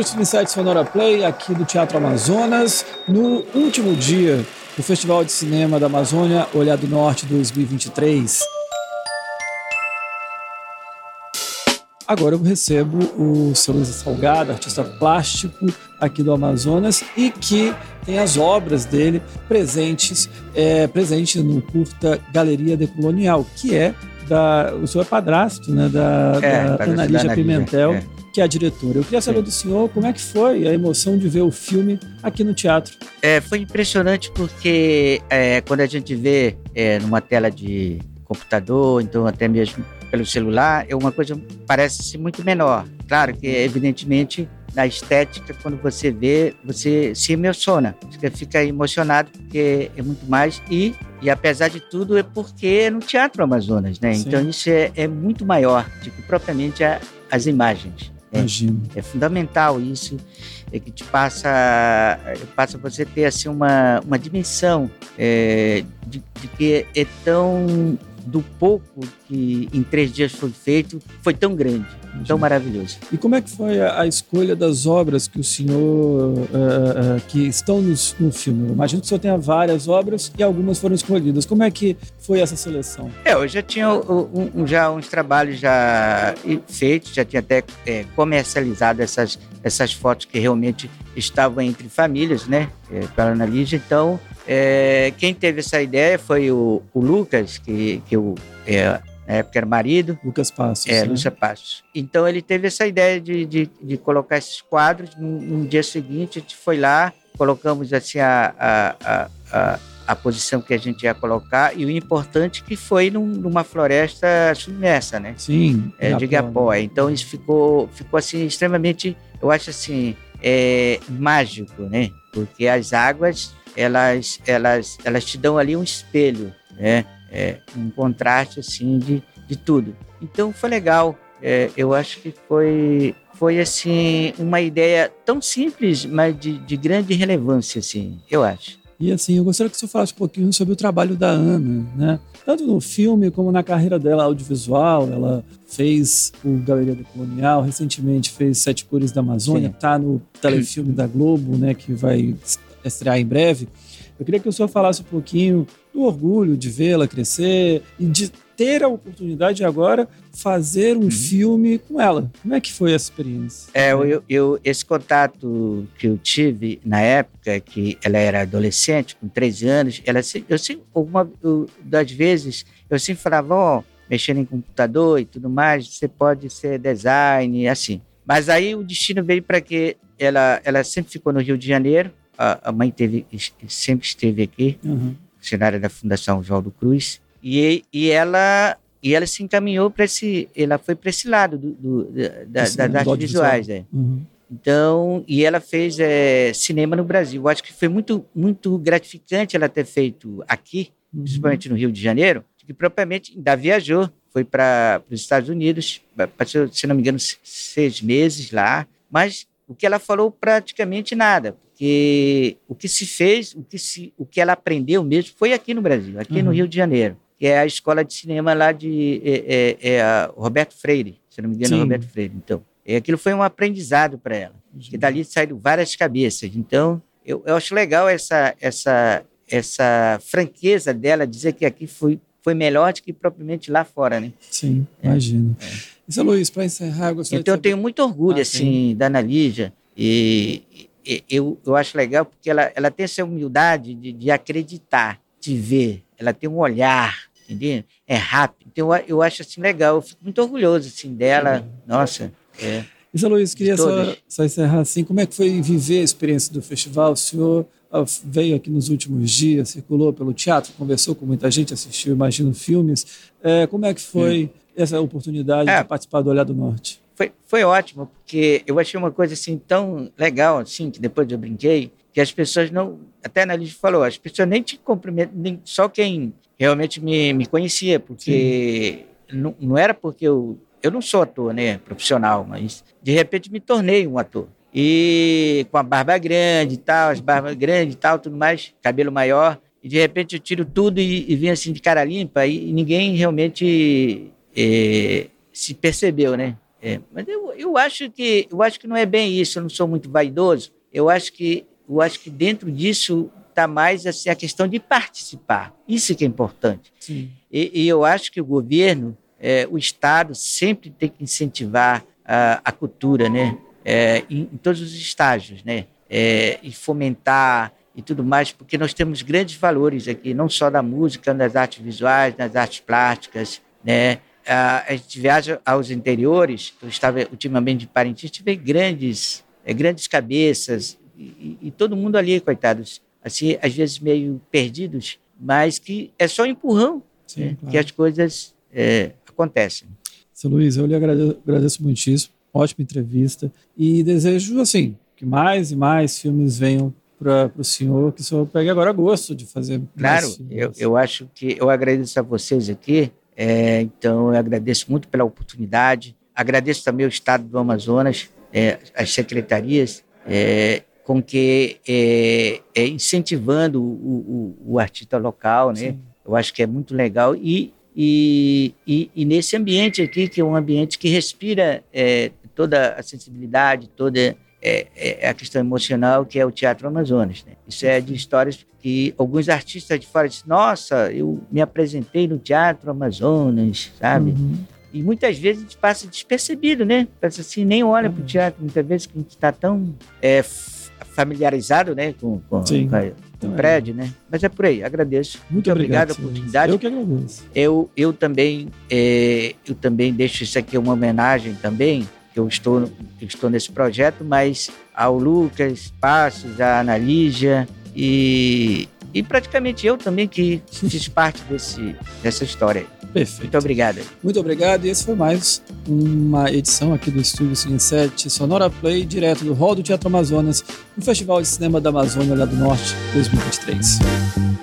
estúdios Insight Sonora Play, aqui do Teatro Amazonas, no último dia do Festival de Cinema da Amazônia Olhar do Norte 2023. Agora eu recebo o seu Luiz Salgado, artista plástico aqui do Amazonas e que tem as obras dele presentes é, presente no curta Galeria Decolonial, que é da o senhor é padrasto, né, da, é, da Ana Lígia Pimentel. É que é a diretora. Eu queria saber Sim. do senhor como é que foi a emoção de ver o filme aqui no teatro. É, foi impressionante porque é, quando a gente vê é, numa tela de computador, então até mesmo pelo celular, é uma coisa parece muito menor. Claro que evidentemente na estética, quando você vê, você se emociona, você fica emocionado porque é muito mais e, e apesar de tudo é porque é no Teatro Amazonas, né? Sim. Então isso é, é muito maior do que propriamente a, as imagens. É, Imagino. É fundamental isso, é que te passa, passa você ter assim uma, uma dimensão é, de, de que é tão do pouco que em três dias foi feito foi tão grande, tão maravilhoso. E como é que foi a, a escolha das obras que o senhor uh, uh, que estão no, no, filme? Eu imagino que o senhor tenha várias obras e algumas foram escolhidas. Como é que foi essa seleção? É, eu já tinha um, um, já uns trabalhos já feitos, já tinha até é, comercializado essas essas fotos que realmente estavam entre famílias, né, é, para Lígia. Então é, quem teve essa ideia foi o, o Lucas, que, que eu, é, na época era marido. Lucas Passos. É, né? Lúcia Passos. Então ele teve essa ideia de, de, de colocar esses quadros. No, no, dia seguinte a gente foi lá, colocamos assim a, a, a, a, posição que a gente ia colocar e o importante que foi num, numa floresta submersa, né? Sim. É, de Igapó. Então isso ficou, ficou assim extremamente, eu acho assim, é, mágico, né? Porque as águas elas, elas, elas te dão ali um espelho, né? É, um contraste assim de, de tudo. Então foi legal. É, eu acho que foi foi assim uma ideia tão simples, mas de, de grande relevância, assim. Eu acho. E assim, eu gostaria que você falasse um pouquinho sobre o trabalho da Ana, né? Tanto no filme como na carreira dela audiovisual. Ela fez o Galeria do Colonial, recentemente fez Sete Cores da Amazônia, está no telefilme da Globo, né? Que vai estrear em breve. Eu queria que o senhor falasse um pouquinho do orgulho de vê-la crescer e de ter a oportunidade de agora fazer um uhum. filme com ela. Como é que foi essa experiência? É, eu, eu, esse contato que eu tive na época que ela era adolescente, com 13 anos, ela eu sempre, alguma eu, das vezes, eu sempre falava, ó, oh, mexendo em computador e tudo mais, você pode ser design, assim. Mas aí o destino veio para que ela, ela sempre ficou no Rio de Janeiro, a, a mãe teve, sempre esteve aqui, uhum. da Fundação Oswaldo Cruz, e, e ela e ela se encaminhou para esse, ela foi para esse lado do, do da, esse, das artes visuais, é. Uhum. Então, e ela fez é, cinema no Brasil. Eu acho que foi muito, muito gratificante ela ter feito aqui, uhum. principalmente no Rio de Janeiro, que propriamente ainda viajou, foi para os Estados Unidos, passou, se não me engano, seis meses lá, mas o que ela falou praticamente nada, porque o que se fez, o que, se, o que ela aprendeu mesmo foi aqui no Brasil, aqui uhum. no Rio de Janeiro, que é a escola de cinema lá de é, é, é Roberto Freire, se não me engano, é Roberto Freire. Então, é, aquilo foi um aprendizado para ela, uhum. que dali saíram várias cabeças. Então, eu, eu acho legal essa, essa, essa franqueza dela dizer que aqui foi, foi melhor do que propriamente lá fora, né? Sim, é, imagino. É. Isso, Luiz, para encerrar, eu gostaria Então, eu tenho muito orgulho, ah, assim, da Ana Lígia, e, eu, eu acho legal porque ela, ela tem essa humildade de, de acreditar, de ver, ela tem um olhar, entendeu? É rápido. Então eu, eu acho assim legal, eu fico muito orgulhoso assim dela. Sim. Nossa, é. Isa Luiz, queria só, só, encerrar assim, como é que foi viver a experiência do festival? O senhor ah, veio aqui nos últimos dias, circulou pelo teatro, conversou com muita gente, assistiu, imagino, filmes. É, como é que foi hum. essa oportunidade é. de participar do Olhar do Norte? Foi, foi ótimo, porque eu achei uma coisa assim tão legal, assim, que depois eu brinquei, que as pessoas não. Até a Annalise falou, as pessoas nem te cumprimentam, nem, só quem realmente me, me conhecia, porque não, não era porque eu. Eu não sou ator, né, profissional, mas de repente me tornei um ator. E com a barba grande e tal, as barbas grandes e tal, tudo mais, cabelo maior. E de repente eu tiro tudo e, e venho assim de cara limpa e, e ninguém realmente é, se percebeu, né? É, mas eu, eu acho que eu acho que não é bem isso. Eu não sou muito vaidoso. Eu acho que eu acho que dentro disso está mais assim, a questão de participar. Isso que é importante. E, e, eu acho que o governo, é, o Estado sempre tem que incentivar a, a cultura, né? É, em, em, todos os estágios, né? É, e fomentar e tudo mais, porque nós temos grandes valores aqui, não só da música, nas artes visuais, nas artes plásticas, né? A, gente viaja aos interiores, eu estava ultimamente de Parintins, tive grandes, é, grandes cabeças, e, e, todo mundo ali, coitados, assim, às vezes meio perdidos, mas que é só empurrão Sim, né? claro. que as coisas é, acontecem. Seu Luiz, eu lhe agradeço, agradeço muitíssimo, ótima entrevista, e desejo, assim, que mais e mais filmes venham para o senhor, que o senhor pegue agora gosto de fazer. Claro, eu, eu acho que eu agradeço a vocês aqui, é, então eu agradeço muito pela oportunidade, agradeço também o Estado do Amazonas, é, as secretarias, é, com que é, é incentivando o, o, o, artista local, né? Sim. Eu acho que é muito legal e, e, e, e, nesse ambiente aqui que é um ambiente que respira é, toda a sensibilidade, toda é, é, a questão emocional que é o Teatro Amazonas. Né? Isso é de histórias que alguns artistas de fora dizem, nossa, eu me apresentei no Teatro Amazonas, sabe? Uhum. E muitas vezes a gente passa despercebido, né? Passa assim, nem olha uhum. para o teatro, muitas vezes que a gente está tão é, familiarizado né, com, com, com, com o então, é. prédio, né? Mas é por aí, agradeço. Muito, Muito obrigado, pela oportunidade. Eu que agradeço. Eu, eu, também, é, eu também deixo isso aqui uma homenagem também, que eu estou, eu estou nesse projeto, mas ao Lucas Passos, à Ana Lígia e, e praticamente eu também que fiz parte desse, dessa história. Perfeito. Muito obrigado. Muito obrigado. E esse foi mais uma edição aqui do Estúdio Cine 7 Sonora Play, direto do Hall do Teatro Amazonas, no Festival de Cinema da Amazônia lá do Norte 2023.